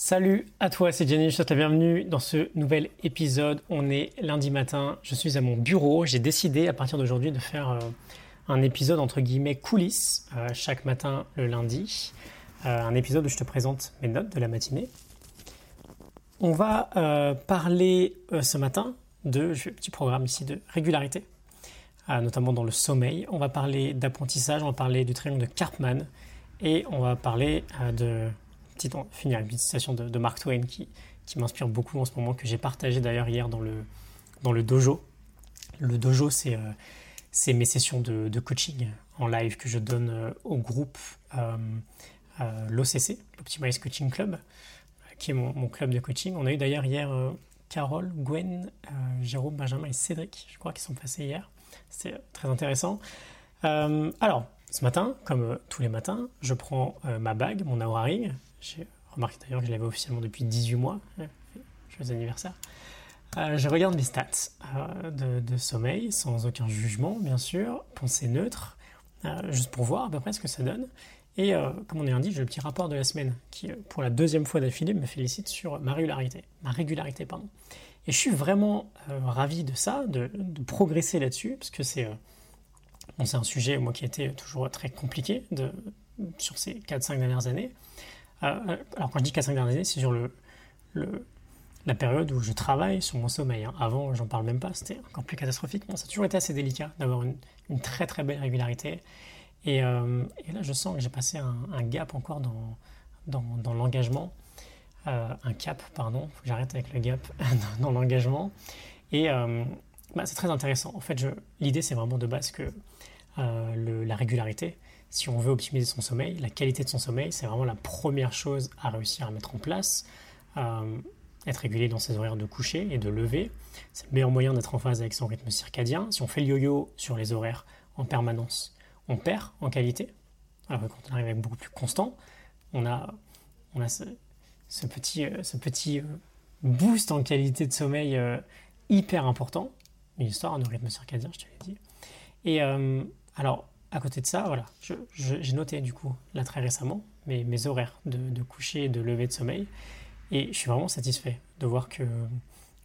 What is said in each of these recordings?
Salut à toi, c'est Jenny, je te souhaite la bienvenue dans ce nouvel épisode. On est lundi matin, je suis à mon bureau. J'ai décidé à partir d'aujourd'hui de faire euh, un épisode entre guillemets coulisses euh, chaque matin le lundi. Euh, un épisode où je te présente mes notes de la matinée. On va parler ce matin de, je un petit programme ici de régularité, notamment dans le sommeil. On va parler d'apprentissage, on va parler du triangle de Karpman et on va parler de finir une citation de, Mark Twain qui, m'inspire beaucoup en ce moment, que j'ai partagé d'ailleurs hier dans le, dojo. Le dojo, c'est euh, mes sessions de, de, coaching en live que je donne euh, au groupe euh, euh l'OCC, l'Optimize Coaching Club, qui est mon, mon, club de coaching. On a eu d'ailleurs hier Carole, Gwen, Jérôme, Benjamin et Cédric, je crois, qui sont passés hier. C'était très intéressant. alors, ce matin, comme tous les matins, je prends ma bague, mon Aura Ring, j'ai remarqué d'ailleurs que je l'avais officiellement depuis 18 mois. Joyeux anniversaire. Euh, je regarde mes stats euh, de, sommeil sans aucun jugement, bien sûr, pensée neutre, euh, juste pour voir à peu près ce que ça donne. Et comme on est lundi, j'ai le petit rapport de la semaine qui, pour la deuxième fois d'affilée, me félicite sur ma régularité. Ma régularité, pardon. Et je suis vraiment ravi de ça, de, progresser là-dessus, parce que c'est bon, un sujet, moi, qui a été toujours très compliqué de, sur ces 4-5 dernières années. Euh, alors quand je dis 4-5 dernières années, c'est sur le, la période où je travaille sur mon sommeil. Hein. Avant, j'en parle même pas, c'était encore plus catastrophique. ça a toujours été assez délicat d'avoir une, très très belle régularité. Euh, et, là, je sens que j'ai passé un, gap encore dans, dans, l'engagement. Euh, un cap, pardon, faut que j'arrête avec le gap dans, l'engagement. Et bah, c'est très intéressant. En fait, l'idée, c'est vraiment de base que la régularité, si on veut optimiser son sommeil, la qualité de son sommeil, c'est vraiment la première chose à réussir à mettre en place. Euh, être régulier dans ses horaires de coucher et de lever, c'est le meilleur moyen d'être en phase avec son rythme circadien. Si on fait le yo-yo sur les horaires en permanence, on perd en qualité. Alors que quand on arrive avec beaucoup plus constant, on a, on a ce, petit, ce petit euh, euh, boost en qualité de sommeil hyper important. Une histoire de rythme circadien, je te l'ai dit. Et alors, à côté de ça, voilà, j'ai noté du coup, là très récemment, mes, horaires de, coucher et de lever de sommeil. Et je suis vraiment satisfait de voir que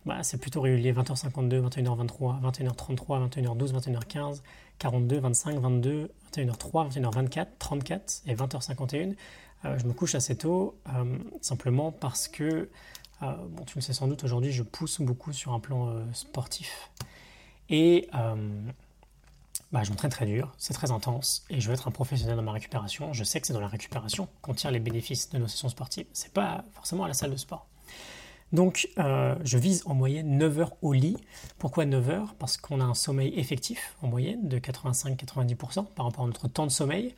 bah, c'est plutôt régulier 20h52, 21h23, 21h33, 21h12, 21h15, 42, 25, 22, 21h03, 21h24, 34 et 20h51. Euh, je me couche assez tôt, euh, simplement parce que, euh, tu le sais sans doute, aujourd'hui je pousse beaucoup sur un plan sportif. Et bah, je m'entraîne très dur, c'est très intense, et je veux être un professionnel dans ma récupération. Je sais que c'est dans la récupération qu'on tire les bénéfices de nos sessions sportives. C'est pas forcément à la salle de sport. Donc, euh, je vise en moyenne 9 heures au lit. Pourquoi 9 heures? Parce qu'on a un sommeil effectif en moyenne de 85-90% par rapport à notre temps de sommeil.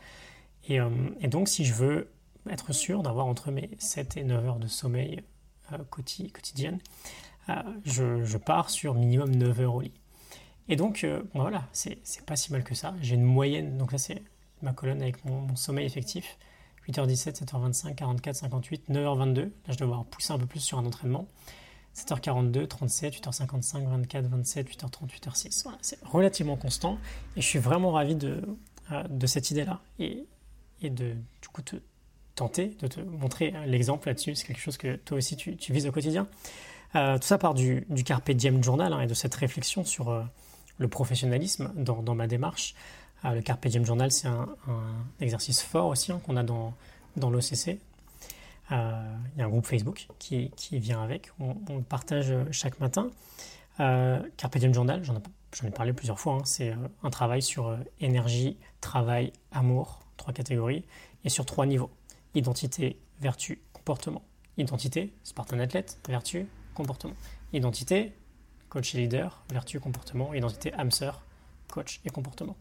Euh, et, donc, si je veux être sûr d'avoir entre mes 7 et 9 heures de sommeil euh, quotidienne, je, je, pars sur minimum 9 heures au lit. Et donc, euh, voilà, c'est pas si mal que ça. J'ai une moyenne, donc là c'est ma colonne avec mon, sommeil effectif. 8h17, 7h25, 44, 58, 9h22. Là, je dois devoir pousser un peu plus sur un entraînement. 7h42, 37, 8h55, 24, 27, 8h30, 8h06. Voilà, c'est relativement constant. Et je suis vraiment ravi de, euh, de cette idée-là. Et, et de, du coup, te tenter de te montrer l'exemple là-dessus. C'est quelque chose que toi aussi tu, vises au quotidien. Euh, tout ça part du, du Carpe Diem Journal hein, et de cette réflexion sur le professionnalisme dans, ma démarche. Euh, le Carpe Diem Journal, c'est un, exercice fort aussi hein, qu'on a dans, dans l'OCC. Euh, il y a un groupe Facebook qui, qui vient avec, on, le partage chaque matin. Euh, Carpe Diem Journal, j'en ai, parlé plusieurs fois, hein. c'est un travail sur énergie, travail, amour, trois catégories, et sur trois niveaux. Identité, vertu, comportement. Identité, Spartan athlète, vertu, comportement. Identité, coach et leader, vertu, comportement, identité, âme sœur, coach et comportement.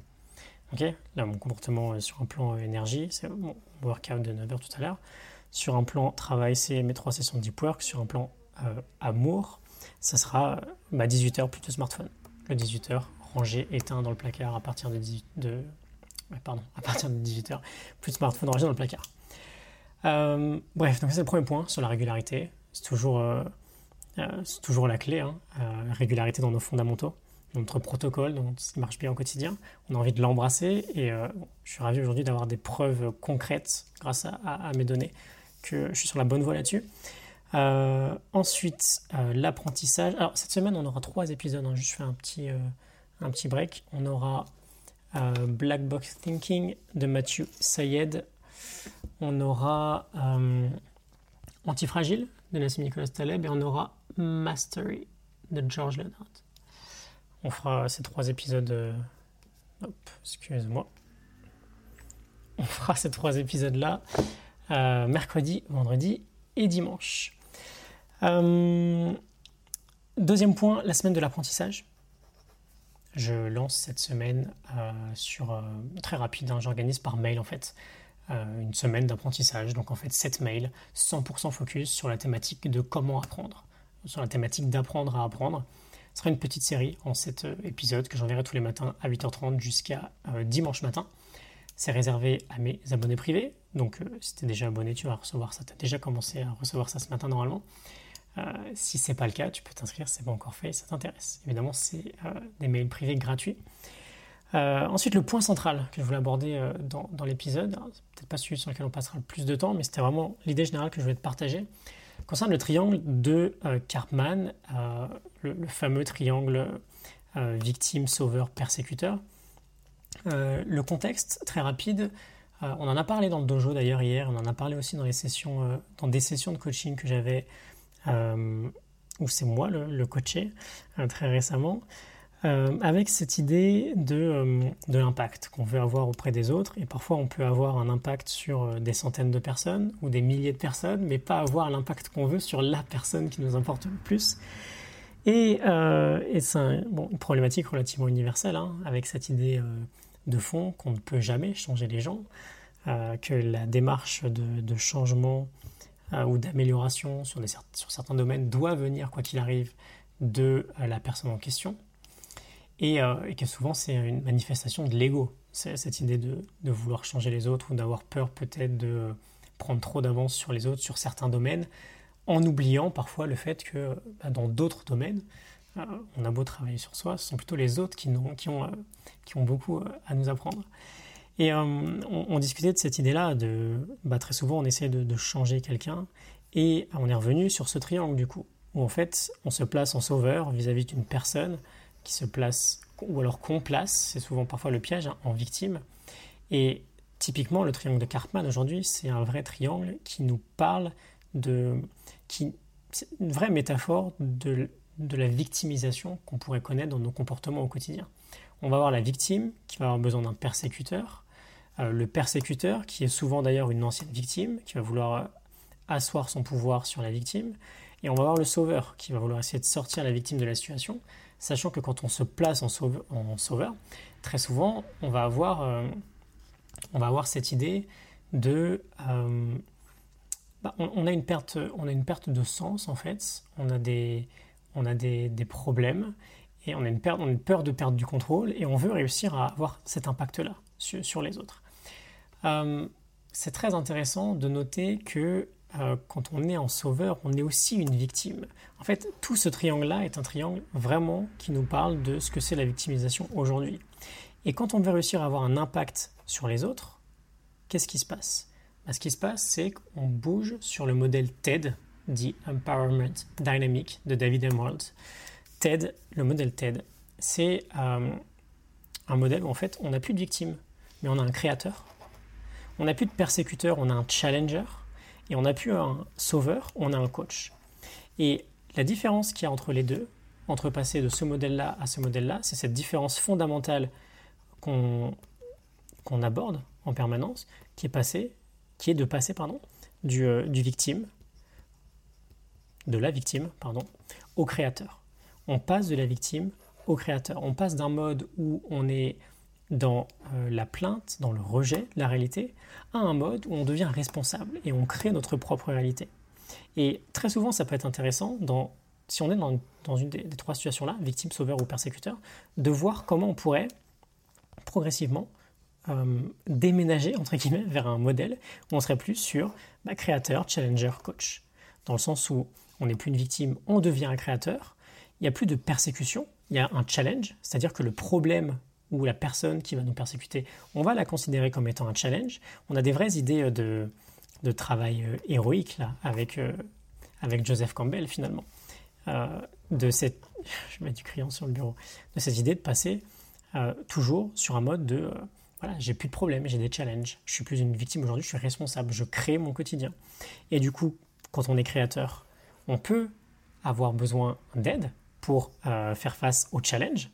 Ok? Là, mon comportement sur un plan énergie, c'est mon workout de 9h tout à l'heure. Sur un plan travail, c'est mes trois sessions de deep work. Sur un plan euh, amour, ça sera ma 18h plutôt smartphone. Le 18h, rangé, éteint dans le placard à partir de, de pardon, à partir de 18h, plus de smartphone rangé dans le placard. Euh, bref, donc c'est le premier point sur la régularité. C'est toujours euh, euh, c'est toujours la clé, hein, euh, régularité dans nos fondamentaux, notre protocole, dans ce qui marche bien au quotidien. On a envie de l'embrasser et euh, je suis ravi aujourd'hui d'avoir des preuves concrètes grâce à, mes données que je suis sur la bonne voie là-dessus. ensuite, l'apprentissage. Alors, cette semaine, on aura trois épisodes. Hein. Je fais un petit, un petit break. On aura Black Box Thinking de Mathieu Sayed. On aura Antifragile de Nassim Nicolas Taleb et on aura Mastery de George Leonard. On fera ces trois épisodes. Euh, hop, excuse-moi. On fera ces trois épisodes-là euh, mercredi, vendredi et dimanche. Euh, deuxième point, la semaine de l'apprentissage. Je lance cette semaine sur très rapide, hein, j'organise par mail en fait une semaine d'apprentissage. Donc en fait 7 mails 100% focus sur la thématique de comment apprendre, sur la thématique d'apprendre à apprendre. Ce sera une petite série en 7 euh, épisodes que j'enverrai tous les matins à 8h30 jusqu'à euh, dimanche matin. C'est réservé à mes abonnés privés. Donc euh, si tu es déjà abonné, tu vas recevoir ça. Tu as déjà commencé à recevoir ça ce matin normalement. si ce n'est pas le cas, tu peux t'inscrire si ce n'est pas encore fait ça t'intéresse. Évidemment, c'est des mails privés gratuits. ensuite, le point central que je voulais aborder dans, dans l'épisode, peut-être pas celui sur lequel on passera le plus de temps, mais c'était vraiment l'idée générale que je voulais te partager concerne le triangle de euh, Karpman, euh, le, fameux triangle euh, victime, sauveur, persécuteur. le contexte, très rapide, on en a parlé dans le dojo d'ailleurs hier, on en a parlé aussi dans, sessions, des sessions de coaching que j'avais, où c'est moi le, le coaché très récemment. Euh, avec cette idée de, euh, de l'impact qu'on veut avoir auprès des autres. Et parfois, on peut avoir un impact sur euh, des centaines de personnes ou des milliers de personnes, mais pas avoir l'impact qu'on veut sur la personne qui nous importe le plus. Et, c'est une problématique relativement universelle, hein, avec cette idée de fond qu'on ne peut jamais changer les gens, que la démarche de, changement ou d'amélioration sur certains domaines doit venir, quoi qu'il arrive, de la personne en question. Euh, et, que souvent c'est une manifestation de l'ego. Cette idée de, vouloir changer les autres ou d'avoir peur peut-être de prendre trop d'avance sur les autres sur certains domaines, en oubliant parfois le fait que bah, dans d'autres domaines, euh, on a beau travailler sur soi, ce sont plutôt les autres qui, euh, ont beaucoup à nous apprendre. Et on, discutait de cette idée-là, de bah, très souvent on essaie de changer quelqu'un, et on est revenu sur ce triangle du coup, où en fait on se place en sauveur vis-à-vis d'une personne qui se place, ou alors qu'on place, c'est souvent parfois le piège, hein, en victime. Et typiquement, le triangle de Karpman aujourd'hui, c'est un vrai triangle qui nous parle de. Qui, une vraie métaphore de, de la victimisation qu'on pourrait connaître dans nos comportements au quotidien. On va avoir la victime qui va avoir besoin d'un persécuteur, euh, le persécuteur qui est souvent d'ailleurs une ancienne victime, qui va vouloir euh, asseoir son pouvoir sur la victime, et on va avoir le sauveur qui va vouloir essayer de sortir la victime de la situation, sachant que quand on se place en sauveur, très souvent, on va avoir, euh, on va avoir cette idée de... Euh, bah, on, a une perte, on a une perte de sens, en fait. On a des, on a des, problèmes et on a, une on a une peur de perdre du contrôle et on veut réussir à avoir cet impact-là sur, les autres. Euh, c'est très intéressant de noter que euh, quand on est en sauveur, on est aussi une victime. En fait, tout ce triangle-là est un triangle vraiment qui nous parle de ce que c'est la victimisation aujourd'hui. Et quand on veut réussir à avoir un impact sur les autres, qu'est-ce qui se passe? Bah, Ce qui se passe, c'est qu'on bouge sur le modèle TED, dit Empowerment Dynamic de David Emerald. TED, le modèle TED, c'est euh, un modèle où en fait on n'a plus de victimes, mais on a un créateur. On n'a plus de persécuteur, on a un challenger et on n'a plus un sauveur, on a un coach. Et la différence qu'il y a entre les deux, entre passer de ce modèle-là à ce modèle-là, c'est cette différence fondamentale qu'on aborde en permanence, qui est, passé, qui est de passer pardon, du, euh, du victime, de la victime, pardon, au créateur. On passe de la victime au créateur. On passe d'un mode où on est dans euh, la plainte, dans le rejet de la réalité, à un mode où on devient responsable et on crée notre propre réalité. Et très souvent, ça peut être intéressant, si on est dans, une des, trois situations-là, victime, sauveur ou persécuteur, de voir comment on pourrait progressivement euh, déménager, entre guillemets, vers un modèle où on serait plus sur bah, créateur, challenger, coach. Dans le sens où on n'est plus une victime, on devient un créateur, il n'y a plus de persécution, il y a un challenge, c'est-à-dire que le problème ou la personne qui va nous persécuter, on va la considérer comme étant un challenge. On a des vraies idées euh, de, de travail euh, héroïque là, avec, euh, avec Joseph Campbell finalement, euh, de cette, je mets du crayon sur le bureau, de cette idée de passer toujours sur un mode de, voilà, j'ai plus de problèmes, j'ai des challenges, je suis plus une victime aujourd'hui, je suis responsable, je crée mon quotidien. Et du coup, quand on est créateur, on peut avoir besoin d'aide pour faire face aux challenges,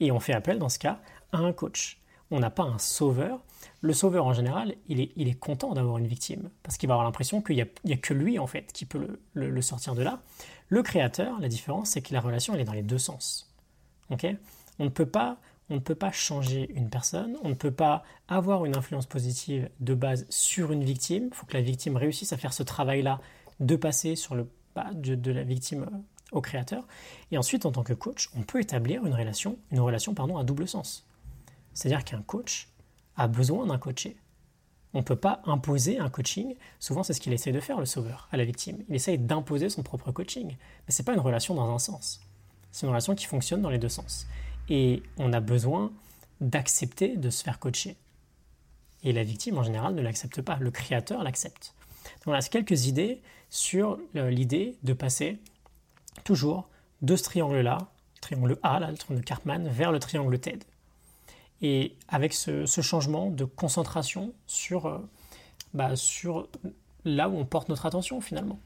et on fait appel dans ce cas à un coach. On n'a pas un sauveur, le sauveur, en général, il est, il est content d'avoir une victime, parce qu'il va avoir l'impression qu'il n'y a, que lui, en fait, qui peut le, sortir de là. Le créateur, la différence, c'est que la relation, elle est dans les deux sens. on, ne peut pas, on ne peut pas changer une personne, on ne peut pas avoir une influence positive de base sur une victime. Il faut que la victime réussisse à faire ce travail-là de passer sur le pas de, de, la victime au créateur. Et ensuite, en tant que coach, on peut établir une relation, une relation pardon, à double sens. C'est-à-dire qu'un coach, a besoin d'un coaché. On ne peut pas imposer un coaching. Souvent, c'est ce qu'il essaie de faire, le sauveur, à la victime. Il essaye d'imposer son propre coaching. Mais ce n'est pas une relation dans un sens. C'est une relation qui fonctionne dans les deux sens. Et on a besoin d'accepter de se faire coacher. Et la victime, en général, ne l'accepte pas. Le créateur l'accepte. Donc c'est quelques idées sur l'idée de passer toujours de ce triangle-là, triangle A, là, le triangle de Cartman, vers le triangle TED et avec ce, changement de concentration sur, euh, bah, sur là où on porte notre attention finalement.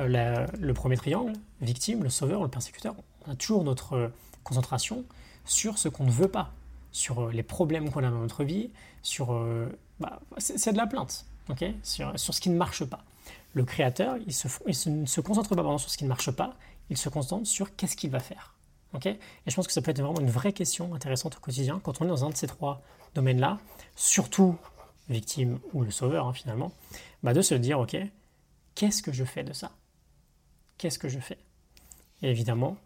Euh, le premier triangle, victime, le sauveur, le persécuteur, on a toujours notre euh, concentration sur ce qu'on ne veut pas, sur les problèmes qu'on a dans notre vie, sur... Bah, c'est de la plainte, sur, ce qui ne marche pas. Le créateur, il, se, ne se concentre pas sur ce qui ne marche pas, il se concentre sur qu'est-ce qu'il va faire. Et je pense que ça peut être vraiment une vraie question intéressante au quotidien quand on est dans un de ces trois domaines-là, surtout victime ou le sauveur hein, finalement, bah de se dire ok, qu'est-ce que je fais de ça? Qu'est-ce que je fais? Et évidemment,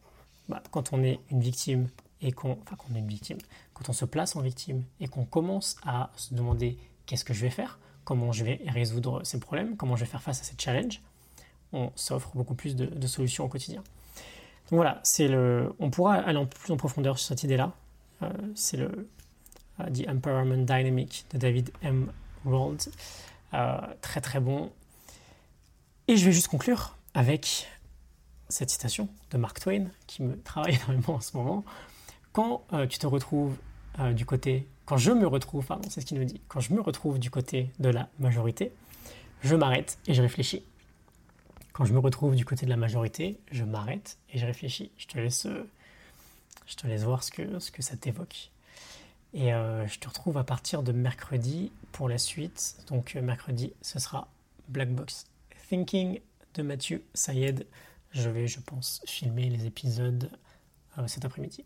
bah, quand on est une victime et qu'on, enfin est une victime, quand on se place en victime et qu'on commence à se demander qu'est-ce que je vais faire, comment je vais résoudre ces problèmes, comment je vais faire face à ces challenges, on s'offre beaucoup plus de solutions au quotidien voilà, c'est le, on pourra aller en plus en profondeur sur cette idée-là. Euh, c'est le euh, The Empowerment Dynamic de David M. Rold. Euh, très très bon. Et je vais juste conclure avec cette citation de Mark Twain qui me travaille énormément en ce moment. Quand tu te retrouves du côté, quand je me retrouve, pardon, c'est ce qu'il nous dit, quand je me retrouve du côté de la majorité, je m'arrête et je réfléchis. Quand je me retrouve du côté de la majorité, je m'arrête et je réfléchis. Je te laisse, je te laisse voir ce que, ce que ça t'évoque. Et euh, je te retrouve à partir de mercredi pour la suite. Donc euh, mercredi, ce sera Black Box Thinking de Mathieu Sayed. Je vais, je pense, filmer les épisodes euh, cet après-midi.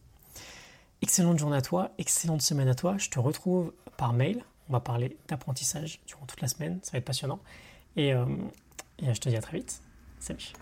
Excellente journée à toi, excellente semaine à toi. Je te retrouve par mail. On va parler d'apprentissage durant toute la semaine. Ça va être passionnant. Et, et je te dis à très vite. Salut